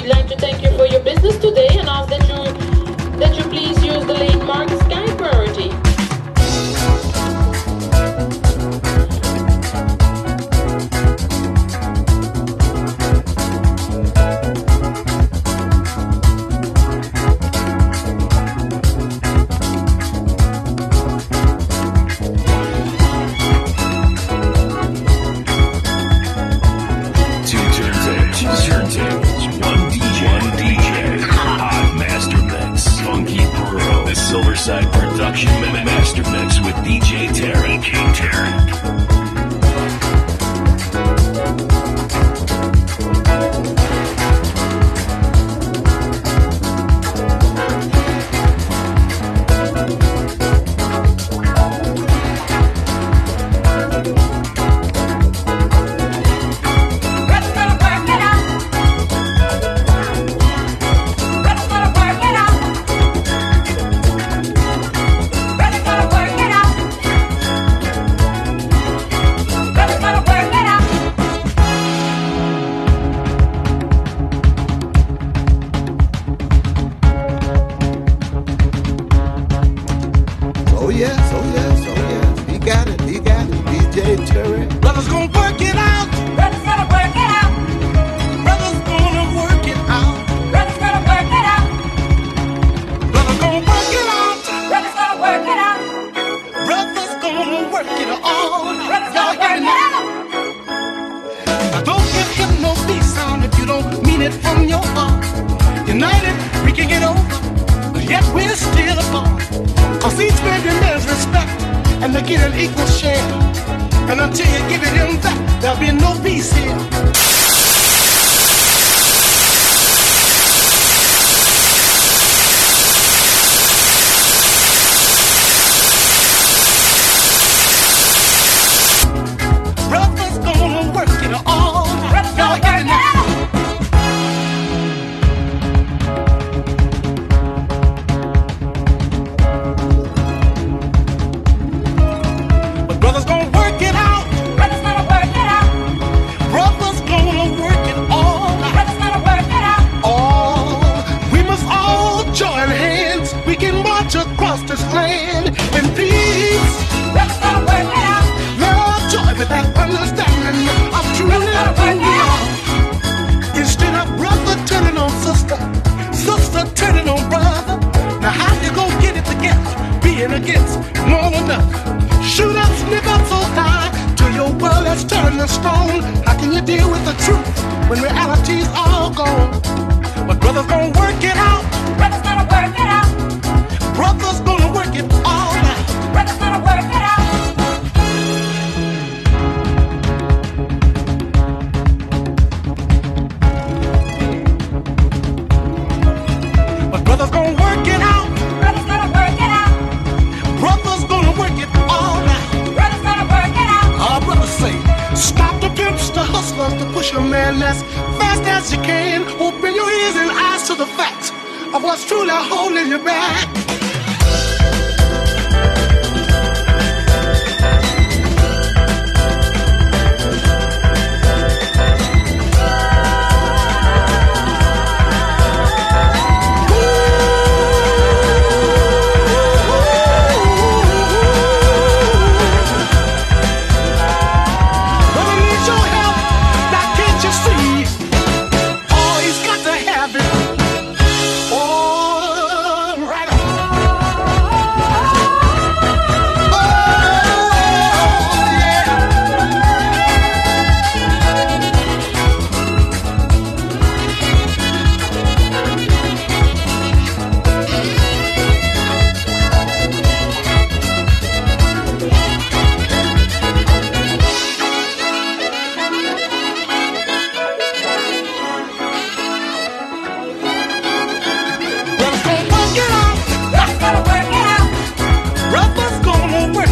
We'd like to thank you for your business today and ask that strong. How can you deal with the truth when reality's all gone? But brothers gonna work it out.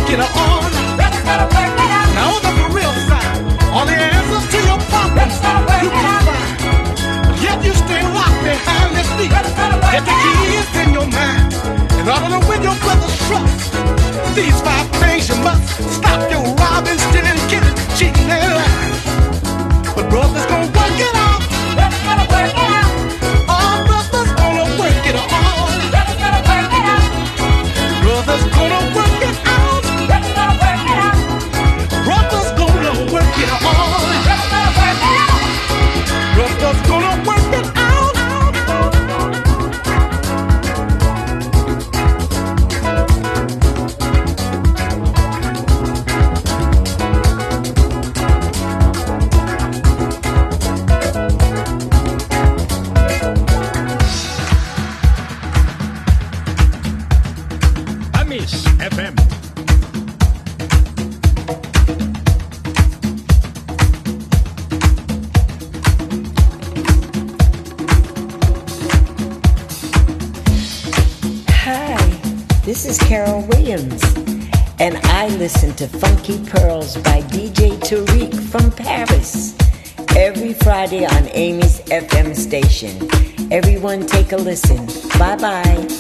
get her on. Let's get her. Now on the real side, all the answers to your problems you can find. Yet you stay locked behind this beat. Get the keys in your mind. In order to win your brother's trust, these five things you must stop your robbing, stealing, killing. to Funky Pearls by DJ Tarek from Paris. Every Friday on Amy's FM station. Everyone take a listen. Bye bye.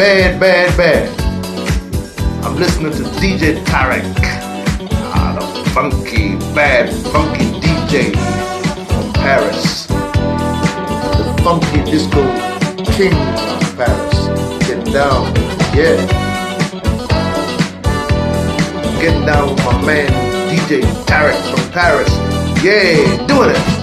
bad, bad, bad. I'm listening to DJ Tarek. Ah, the funky, bad, funky DJ from Paris. The funky disco king of Paris. Get down, yeah getting down with my man DJ Tarek from Paris. Yeah, doing it.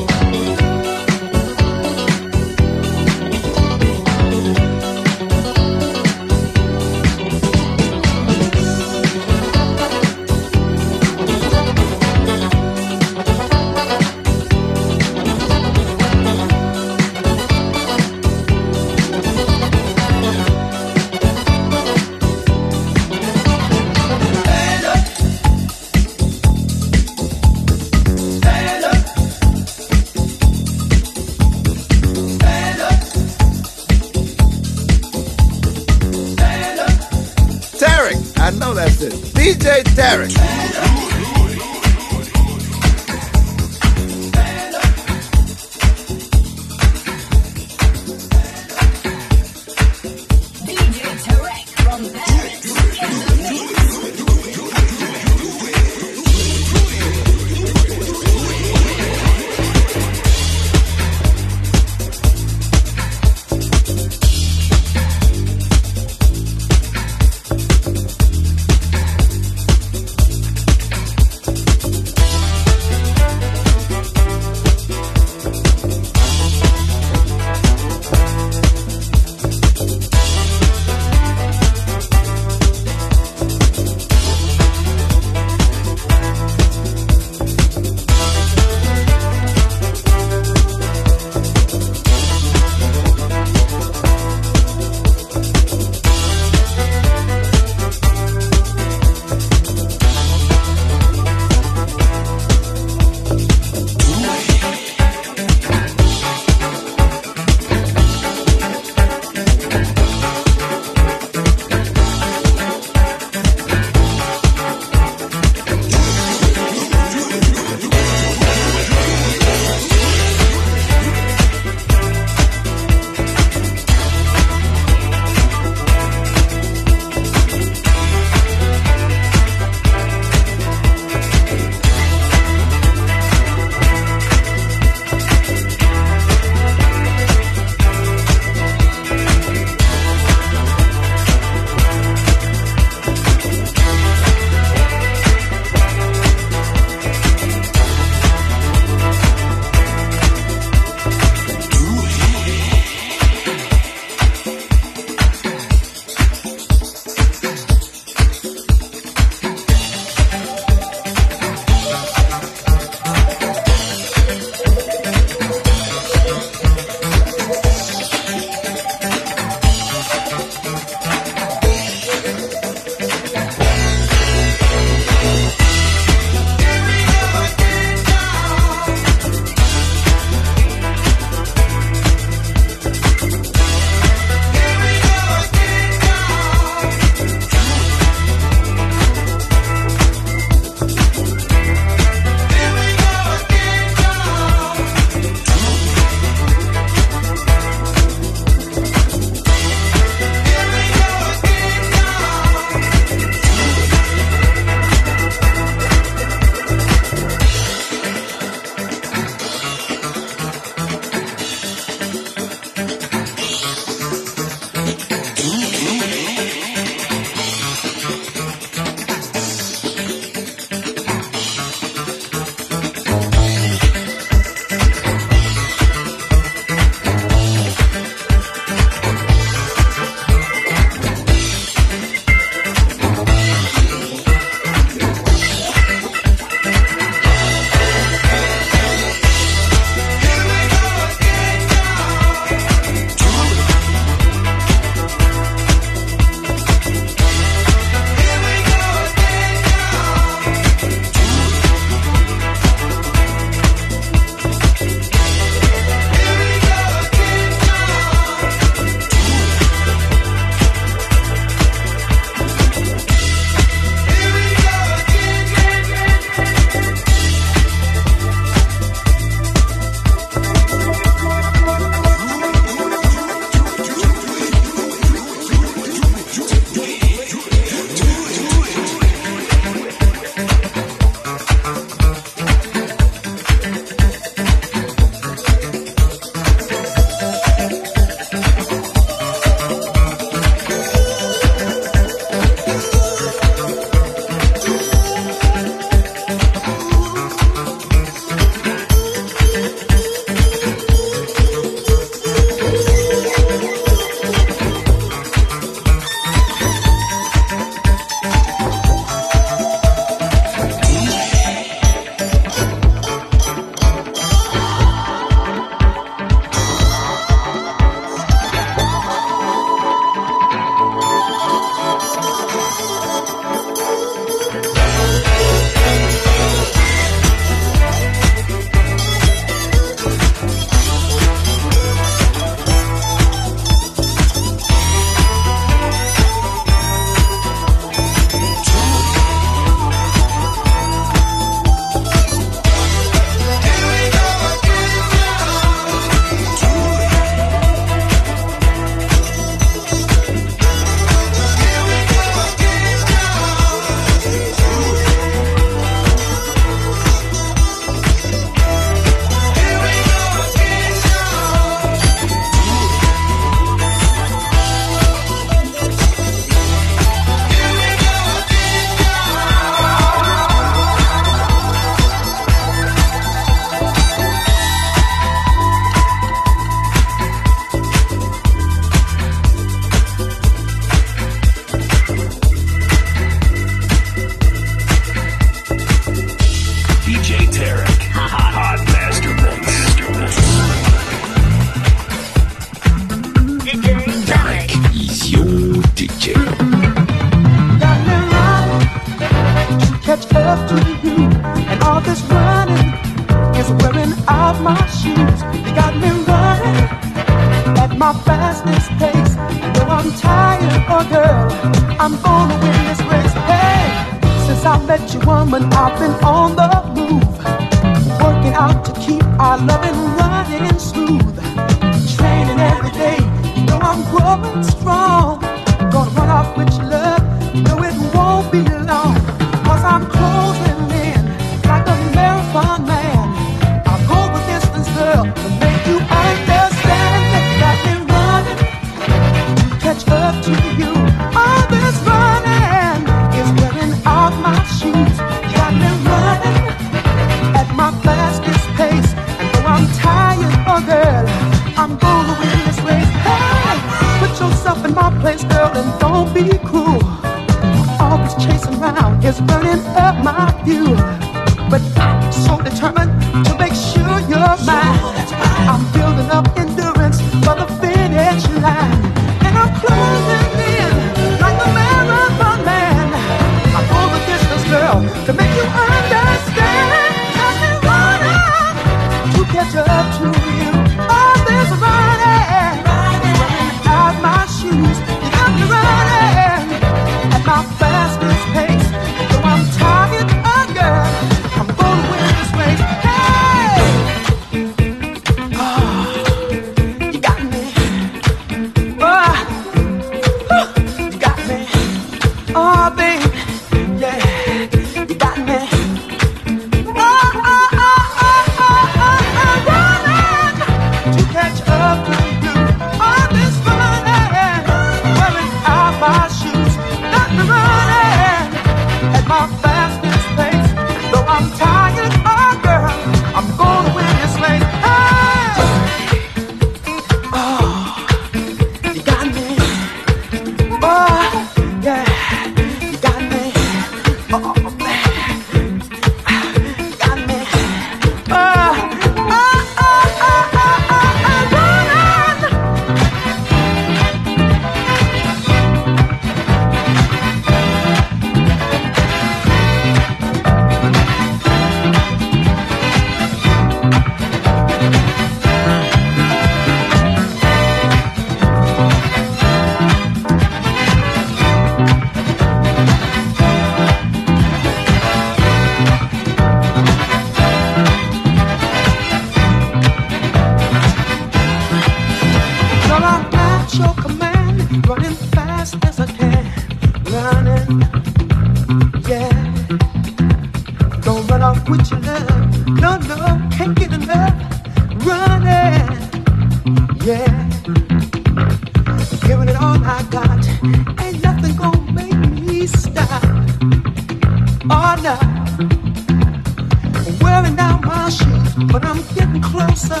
But I'm getting closer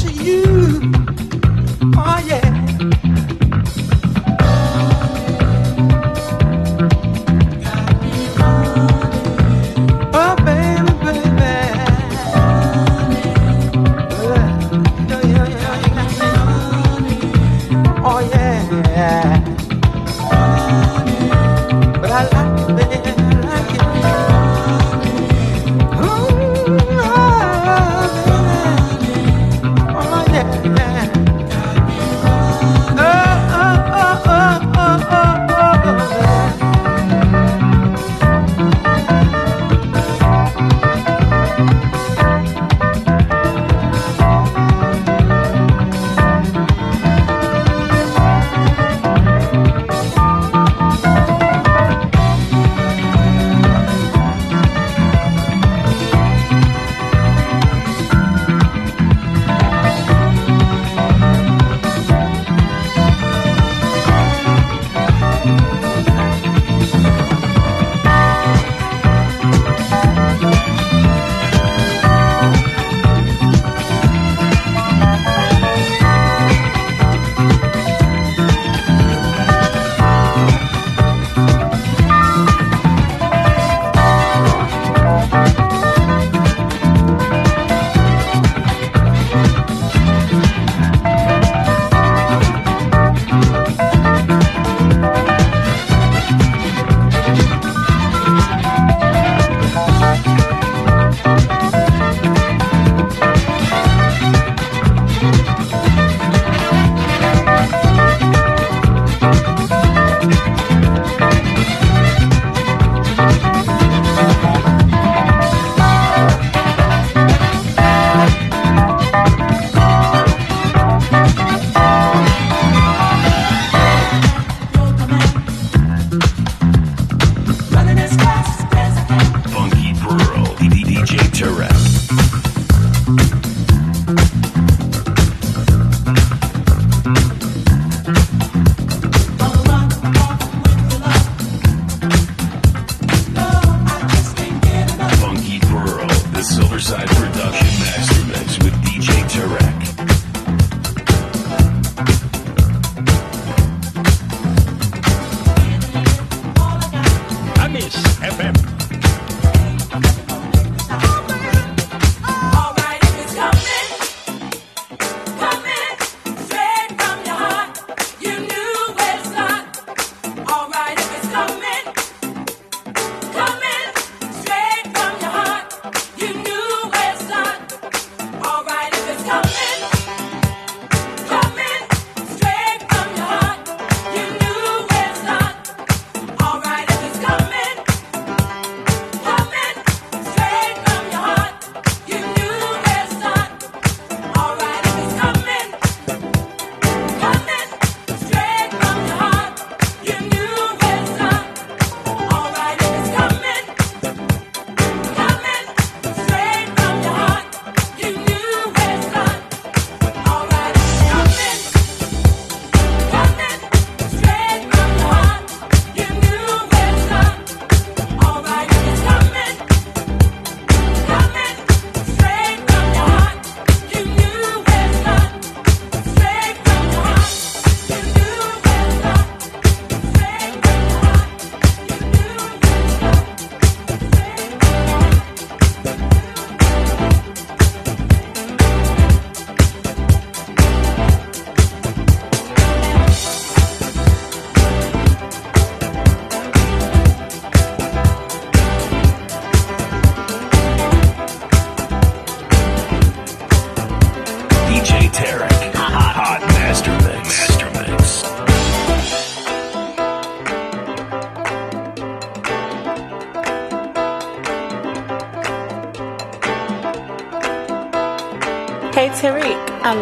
to you. Oh yeah.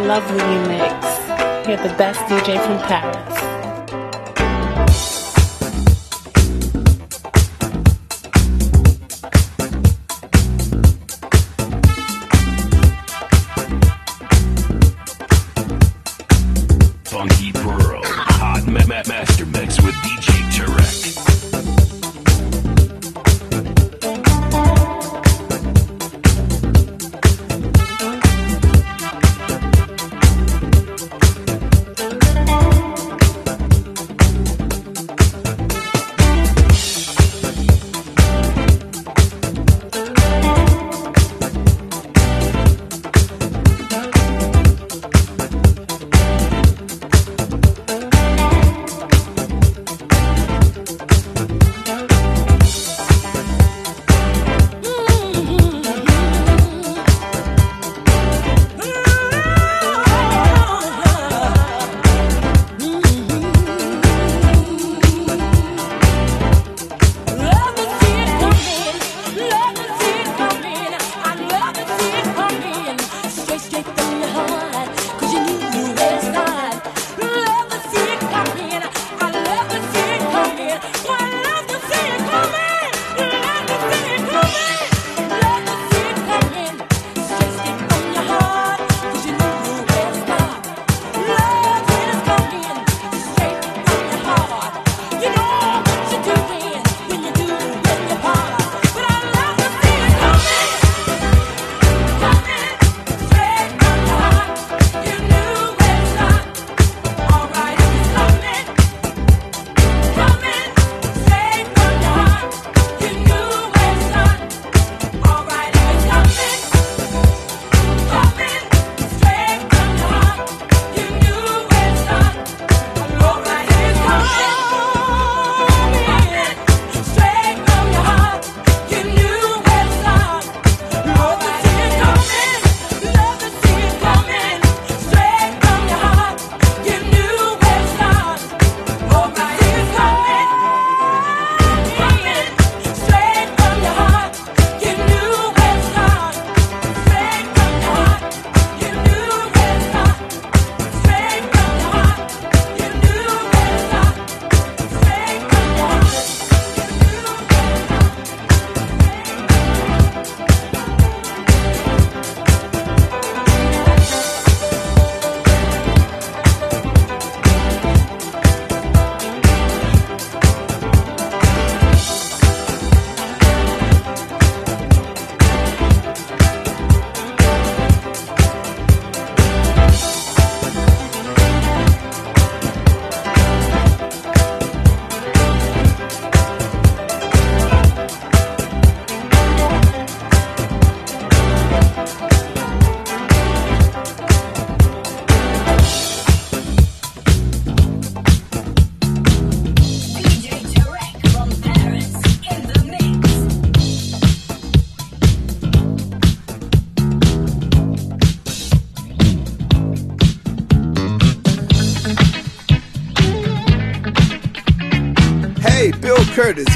Love the you mix. You're the best DJ from Paris.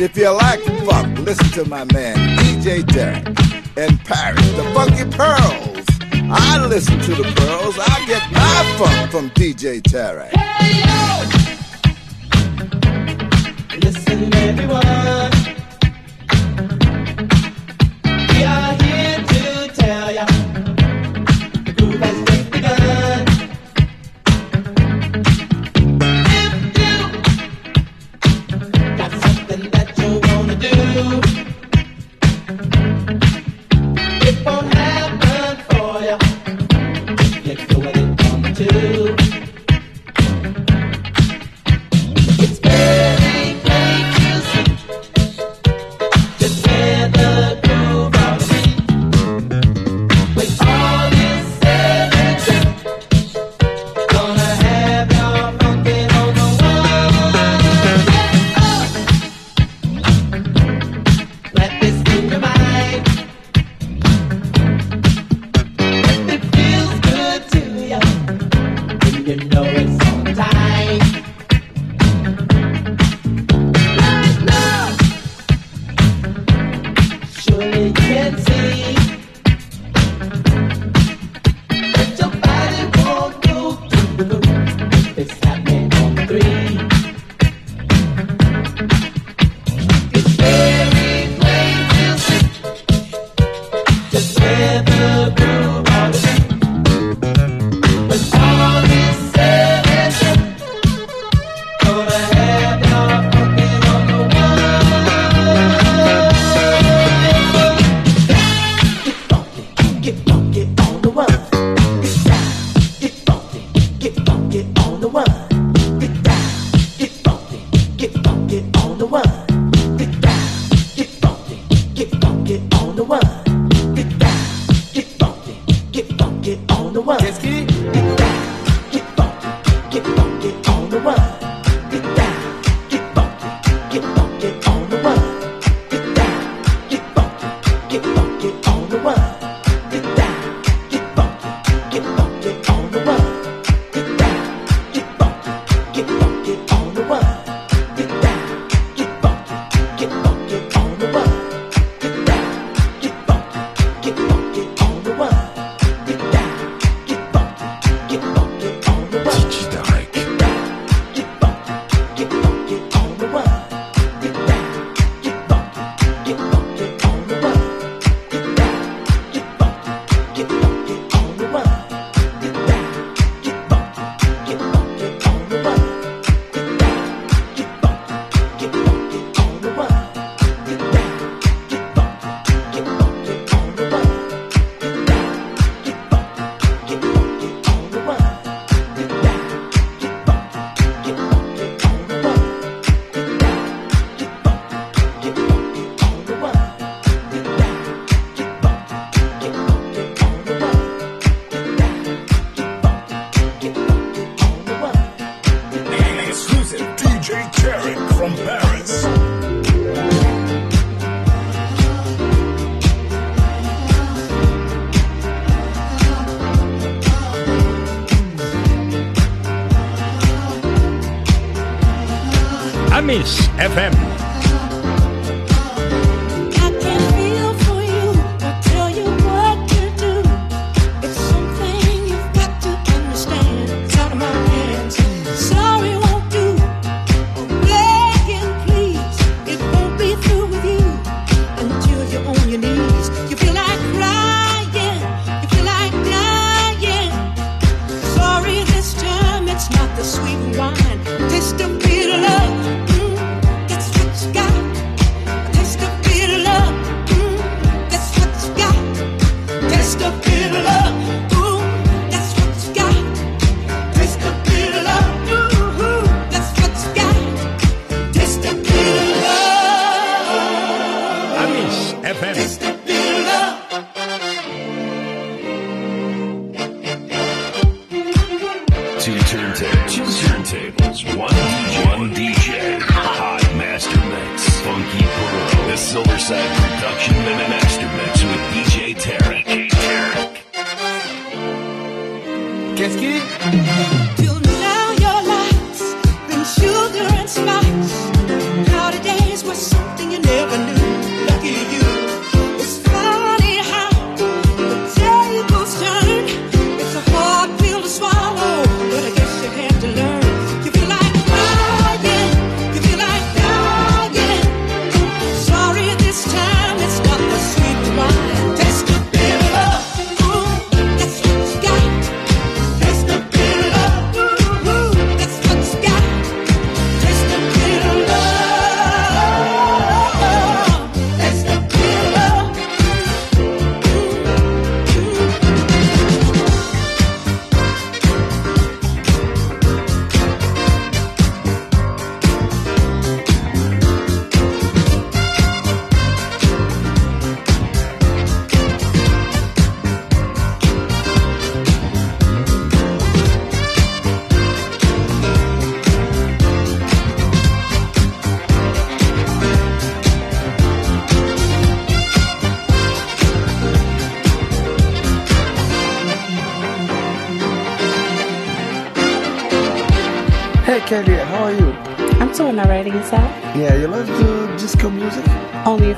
If you like funk, listen to my man, DJ Tarek. In Paris, the Funky Pearls. I listen to the Pearls. I get my funk from DJ Tarek. Listen, everyone. Silverside Production Master Mix with DJ Tarek. Qu'est-ce qui?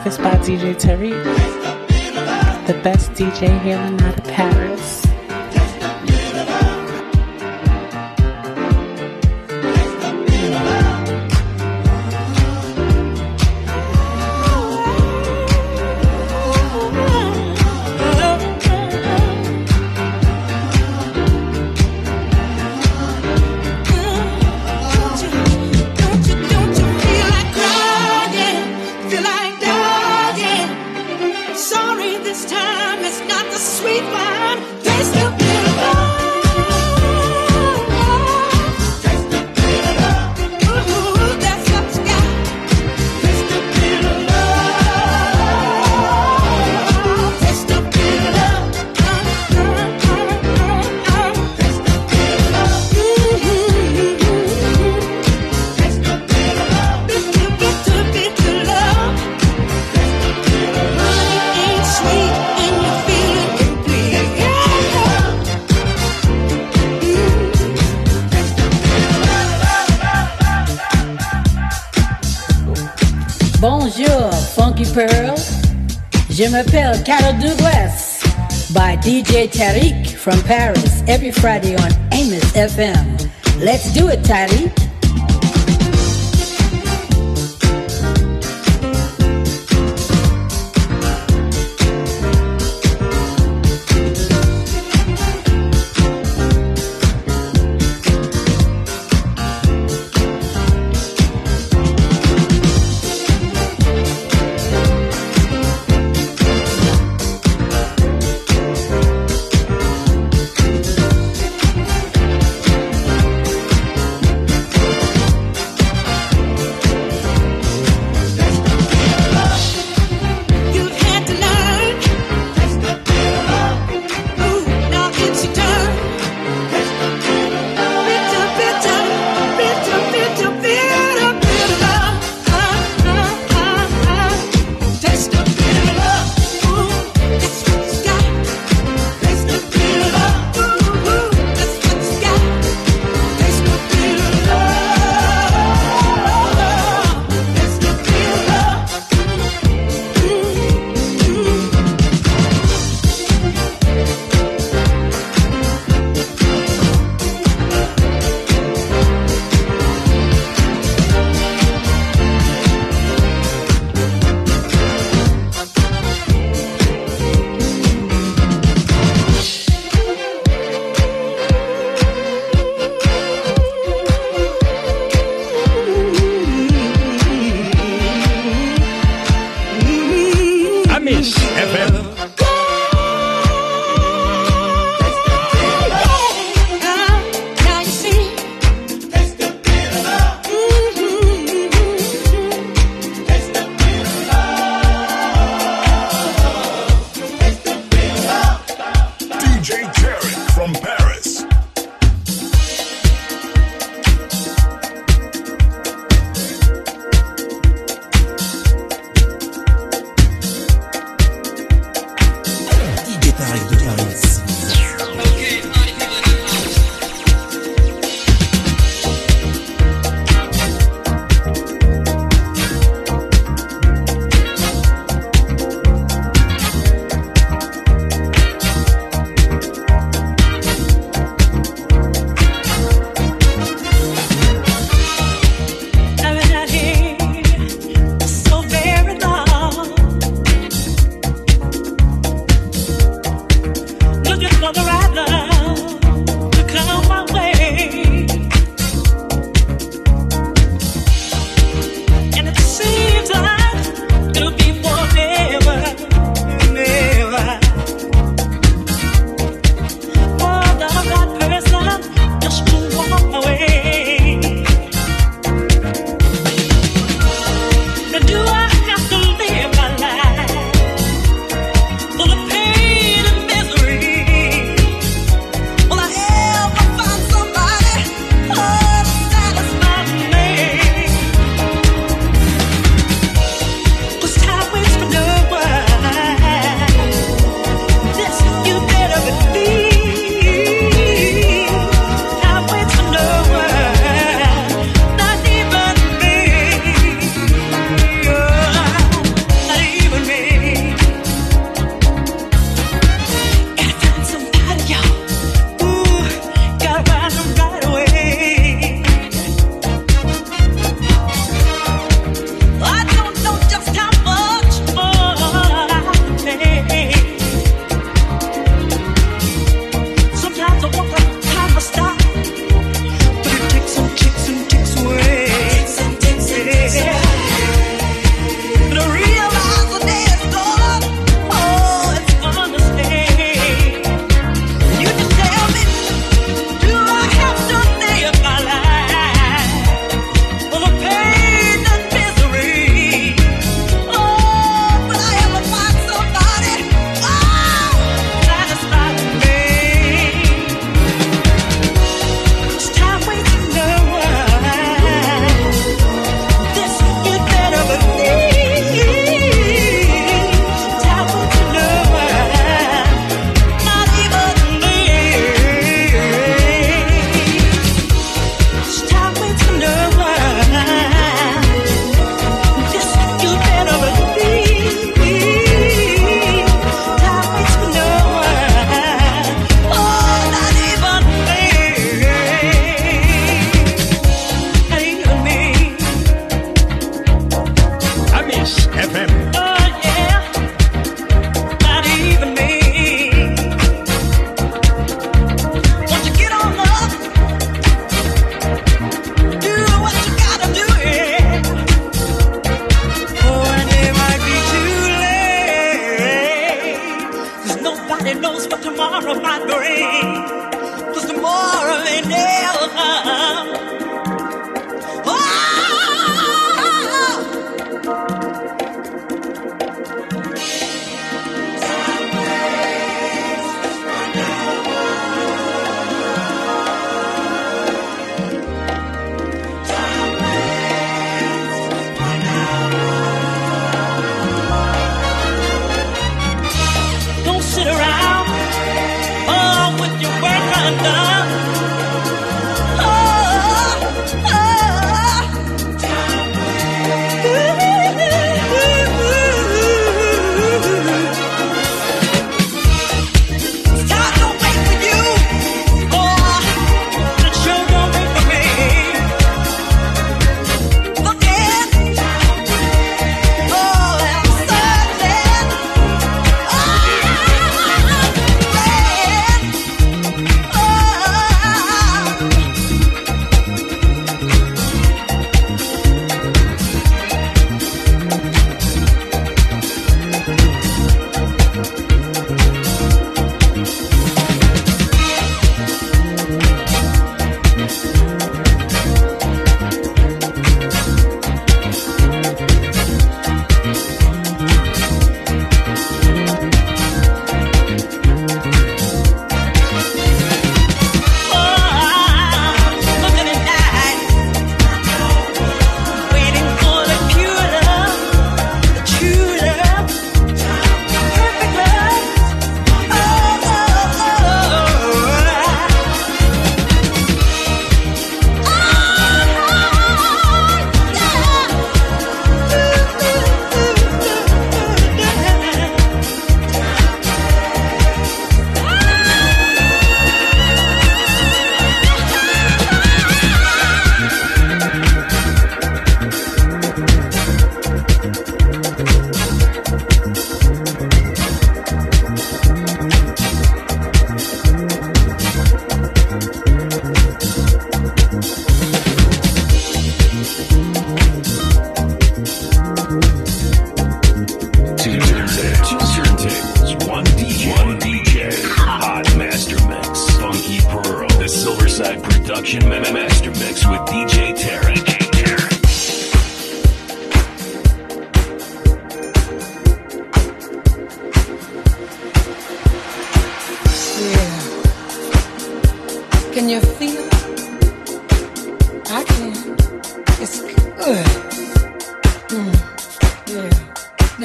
Breakfast by DJ Tarek, the best DJ here in out of Paris. Little Carol Douglas by DJ Tarek from Paris every Friday on Amos FM. Let's do it, Tarek.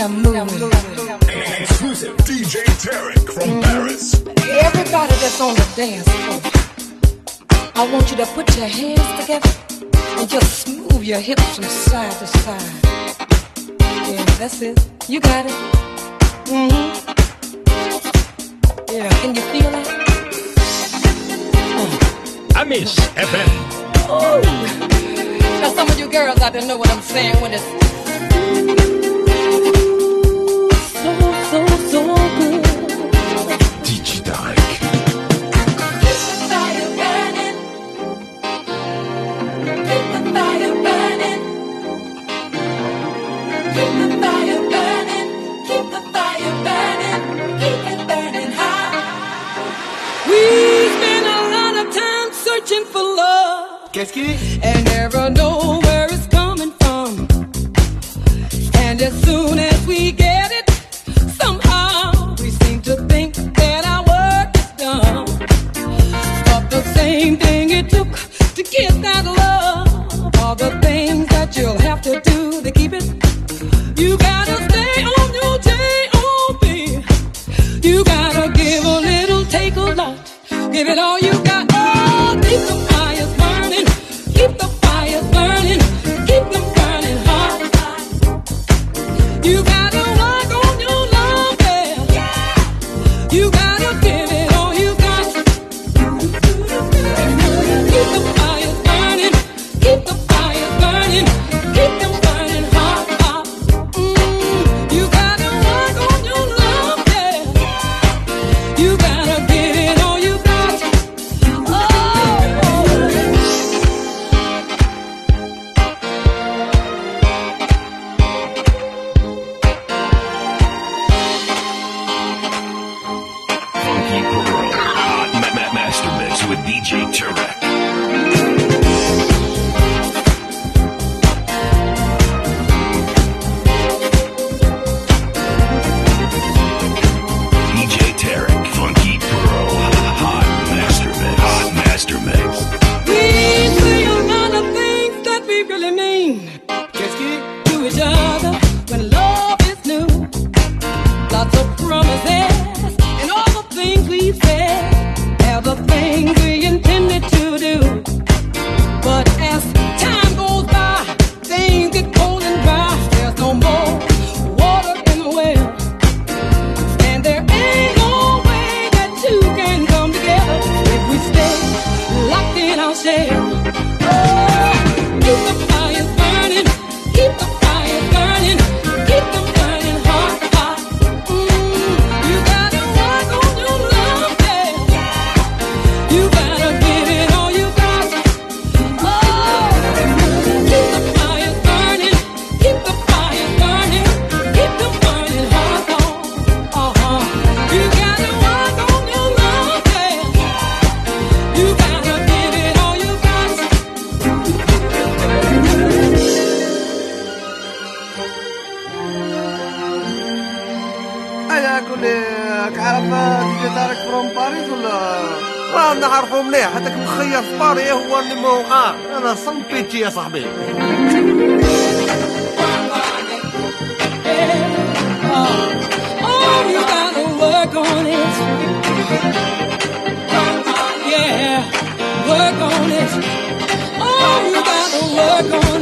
I'm moving. An exclusive DJ Tarek from mm-hmm. Paris. Everybody that's on the dance floor, I want you to put your hands together and just move your hips from side to side. Yeah, that's it. You got it. Mm-hmm. Yeah, can you feel it? I miss FM. Oh. Now some of you girls out to know what I'm saying when it's Qu'est-ce And never know where it's coming from. And as soon as Oh, you gotta work on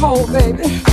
cold, baby.